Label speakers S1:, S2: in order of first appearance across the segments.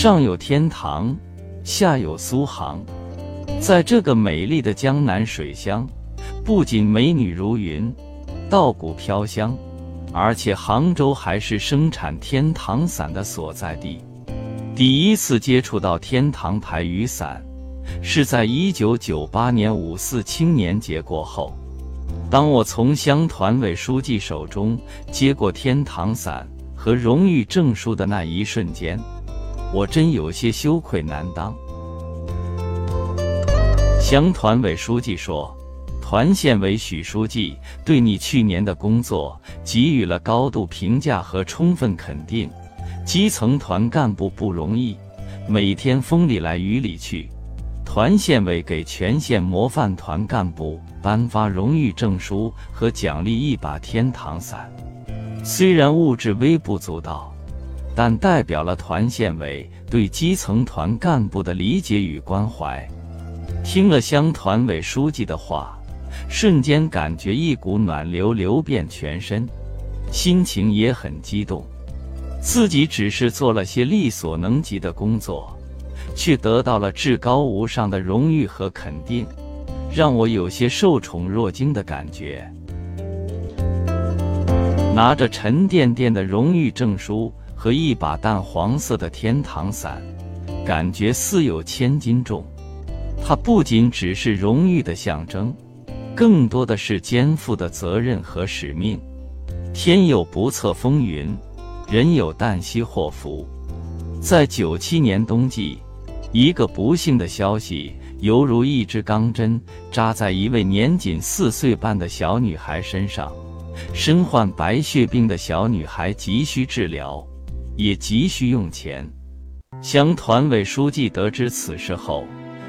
S1: 上有天堂，下有苏杭。在这个美丽的江南水乡，不仅美女如云，稻谷飘香，而且杭州还是生产天堂伞的所在地。第一次接触到天堂牌雨伞，是在一九九八年五四青年节过后。当我从乡团委书记手中接过天堂伞和荣誉证书的那一瞬间，我真有些羞愧难当。乡团委书记说：“团县委许书记对你去年的工作给予了高度评价和充分肯定。基层团干部不容易，每天风里来雨里去。”团县委给全县模范团干部颁发荣誉证书和奖励一把天堂伞，虽然物质微不足道，但代表了团县委对基层团干部的理解与关怀。听了乡团委书记的话，瞬间感觉一股暖流流遍全身，心情也很激动。自己只是做了些力所能及的工作。却得到了至高无上的荣誉和肯定，让我有些受宠若惊的感觉。拿着沉甸甸的荣誉证书和一把淡黄色的天堂伞，感觉似有千斤重。它不仅只是荣誉的象征，更多的是肩负的责任和使命。天有不测风云，人有旦夕祸福。在九七年冬季。一个不幸的消息，犹如一支钢针扎在一位年仅四岁半的小女孩身上。身患白血病的小女孩急需治疗，也急需用钱。乡团委书记得知此事后，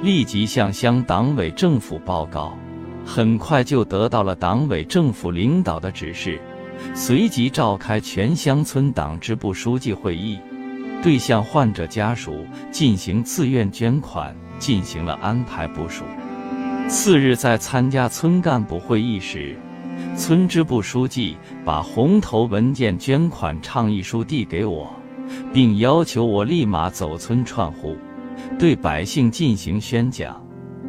S1: 立即向乡党委政府报告，很快就得到了党委政府领导的指示，随即召开全乡村党支部书记会议。对向患者家属进行自愿捐款进行了安排部署。次日，在参加村干部会议时，村支部书记把红头文件捐款倡议书递给我，并要求我立马走村串户，对百姓进行宣讲，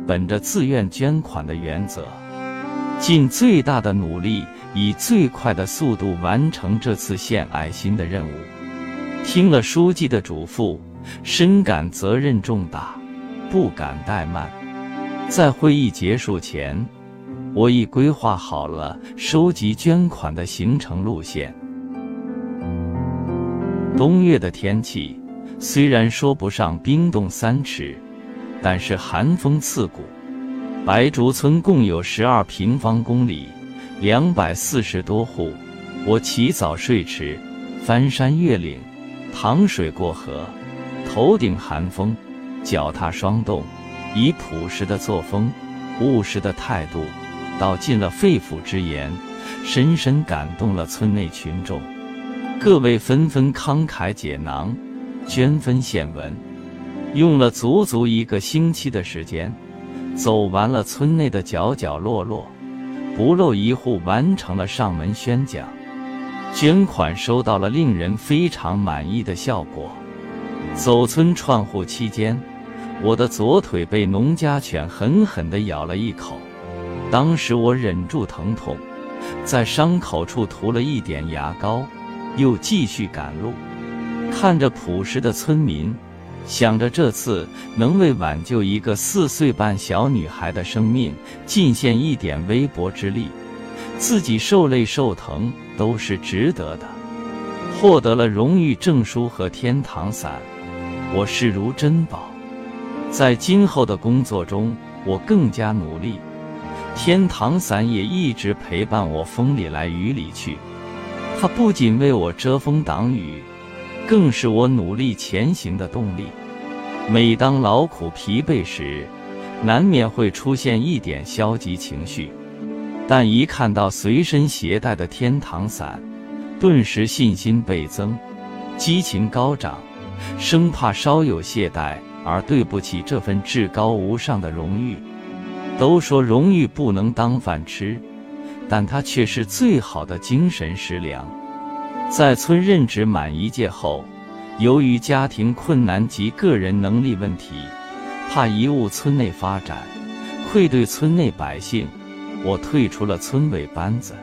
S1: 本着自愿捐款的原则，尽最大的努力，以最快的速度完成这次献爱心的任务。听了书记的嘱咐，深感责任重大，不敢怠慢。在会议结束前，我已规划好了收集捐款的行程路线。冬月的天气虽然说不上冰冻三尺，但是寒风刺骨。白竹村共有十二平方公里，两百四十多户。我起早睡迟，翻山越岭。趟水过河，头顶寒风，脚踏霜冻，以朴实的作风、务实的态度，道尽了肺腑之言，深深感动了村内群众。各位纷纷慷慨解囊，捐分献文，用了足足一个星期的时间，走完了村内的角角落落，不漏一户完成了上门宣讲。捐款收到了令人非常满意的效果。走村串户期间，我的左腿被农家犬狠狠地咬了一口，当时我忍住疼痛，在伤口处涂了一点牙膏，又继续赶路。看着朴实的村民，想着这次能为挽救一个四岁半小女孩的生命尽献一点微薄之力。自己受累受疼都是值得的，获得了荣誉证书和天堂伞，我视如珍宝。在今后的工作中，我更加努力，天堂伞也一直陪伴我风里来雨里去。它不仅为我遮风挡雨，更是我努力前行的动力。每当劳苦疲惫时，难免会出现一点消极情绪。但一看到随身携带的天堂伞，顿时信心倍增，激情高涨，生怕稍有懈怠而对不起这份至高无上的荣誉。都说荣誉不能当饭吃，但它却是最好的精神食粮。在村任职满一届后，由于家庭困难及个人能力问题，怕贻误村内发展，愧对村内百姓，我退出了村委班子。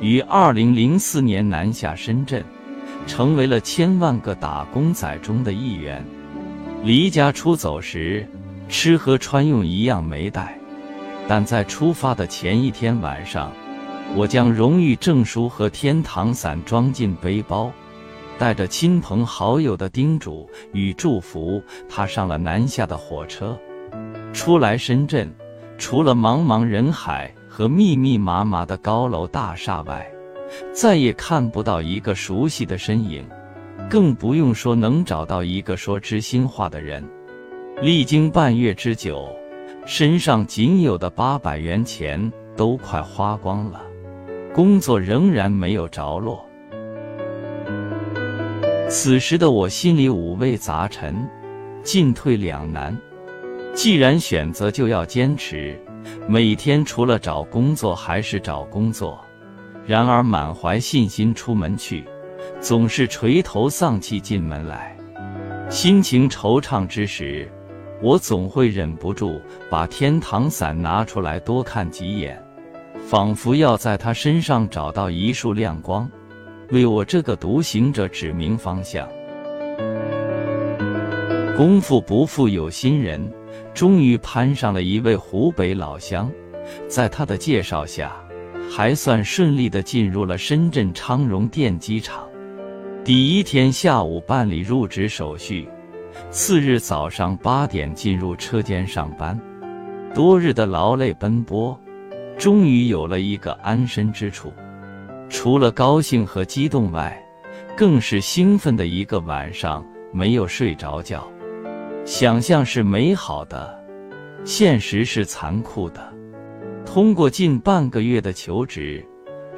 S1: 于二零零四年南下深圳，成为了千万个打工仔中的一员。离家出走时，吃喝穿用一样没带，但在出发的前一天晚上，我将荣誉证书和天堂伞装进背包，带着亲朋好友的叮嘱与祝福，踏上了南下的火车。初来深圳，除了茫茫人海和密密麻麻的高楼大厦外，再也看不到一个熟悉的身影。更不用说能找到一个说知心话的人。历经半月之久，身上仅有的八百元钱都快花光了，工作仍然没有着落。此时的我心里五味杂陈，进退两难。既然选择，就要坚持。每天除了找工作还是找工作。然而满怀信心出门去。总是垂头丧气进门来，心情惆怅之时，我总会忍不住把天堂伞拿出来多看几眼，仿佛要在他身上找到一束亮光，为我这个独行者指明方向。功夫不负有心人，终于攀上了一位湖北老乡，在他的介绍下，还算顺利的进入了深圳昌荣电机厂。第一天下午办理入职手续，次日早上八点进入车间上班。多日的劳累奔波，终于有了一个安身之处。除了高兴和激动外，更是兴奋的一个晚上没有睡着觉。想象是美好的，现实是残酷的。通过近半个月的求职，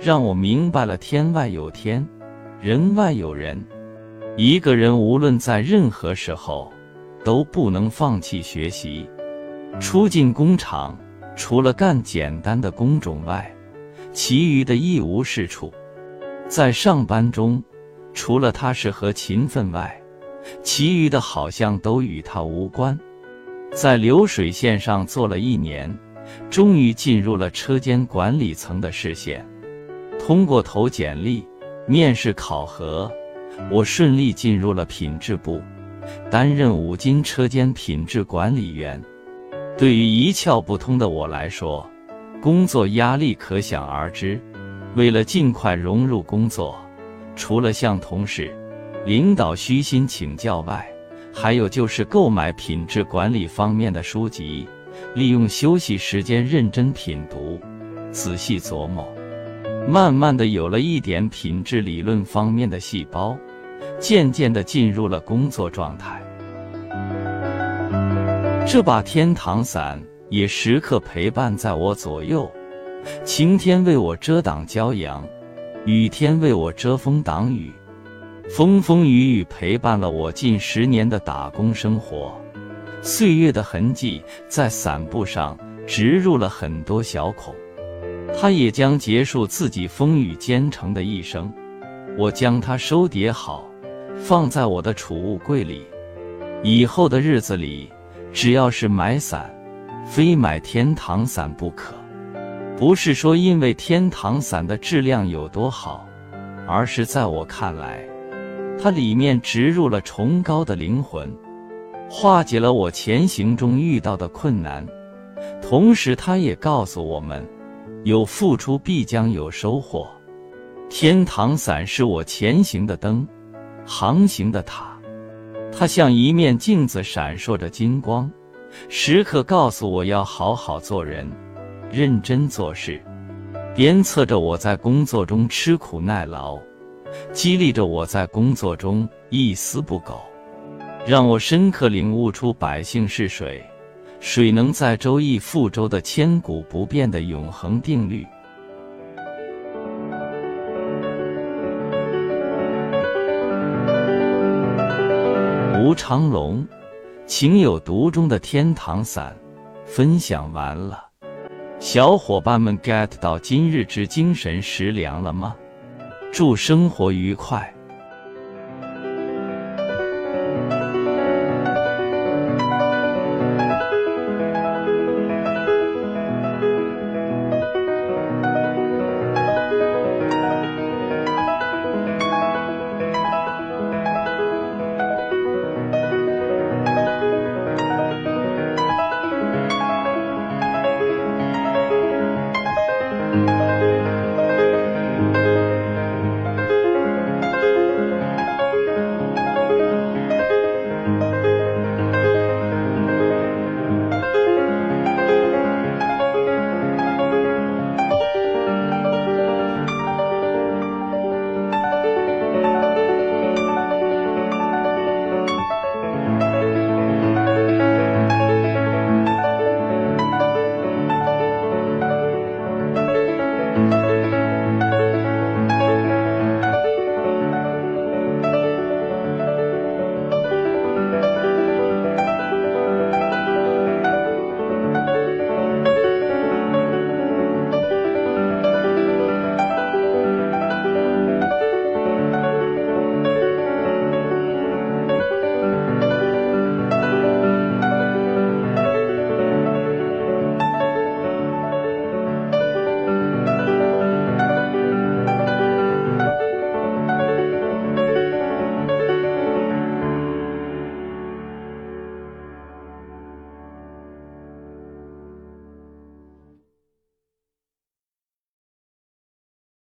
S1: 让我明白了天外有天。人外有人，一个人无论在任何时候，都不能放弃学习。初进工厂，除了干简单的工种外，其余的一无是处。在上班中，除了踏实和勤奋外，其余的好像都与他无关。在流水线上做了一年，终于进入了车间管理层的视线。通过投简历。面试考核，我顺利进入了品质部，担任五金车间品质管理员。对于一窍不通的我来说，工作压力可想而知。为了尽快融入工作，除了向同事、领导虚心请教外，还有就是购买品质管理方面的书籍，利用休息时间认真品读、仔细琢磨。慢慢的有了一点品质理论方面的细胞，渐渐的进入了工作状态。这把天堂伞也时刻陪伴在我左右，晴天为我遮挡骄阳，雨天为我遮风挡雨，风风雨雨陪伴了我近十年的打工生活。岁月的痕迹在伞布上植入了很多小孔。它也将结束自己风雨兼程的一生。我将它收叠好，放在我的储物柜里。以后的日子里，只要是买伞，非买天堂伞不可。不是说因为天堂伞的质量有多好，而是在我看来，它里面植入了崇高的灵魂，化解了我前行中遇到的困难。同时，它也告诉我们。有付出必将有收获。天堂伞是我前行的灯，航行的塔。它像一面镜子，闪烁着金光，时刻告诉我要好好做人，认真做事，鞭策着我在工作中吃苦耐劳，激励着我在工作中一丝不苟，让我深刻领悟出百姓是水。水能载舟亦覆舟的千古不变的永恒定律。吴长龙，情有独钟的天堂伞，分享完了，小伙伴们 get 到今日之精神食粮了吗？祝生活愉快！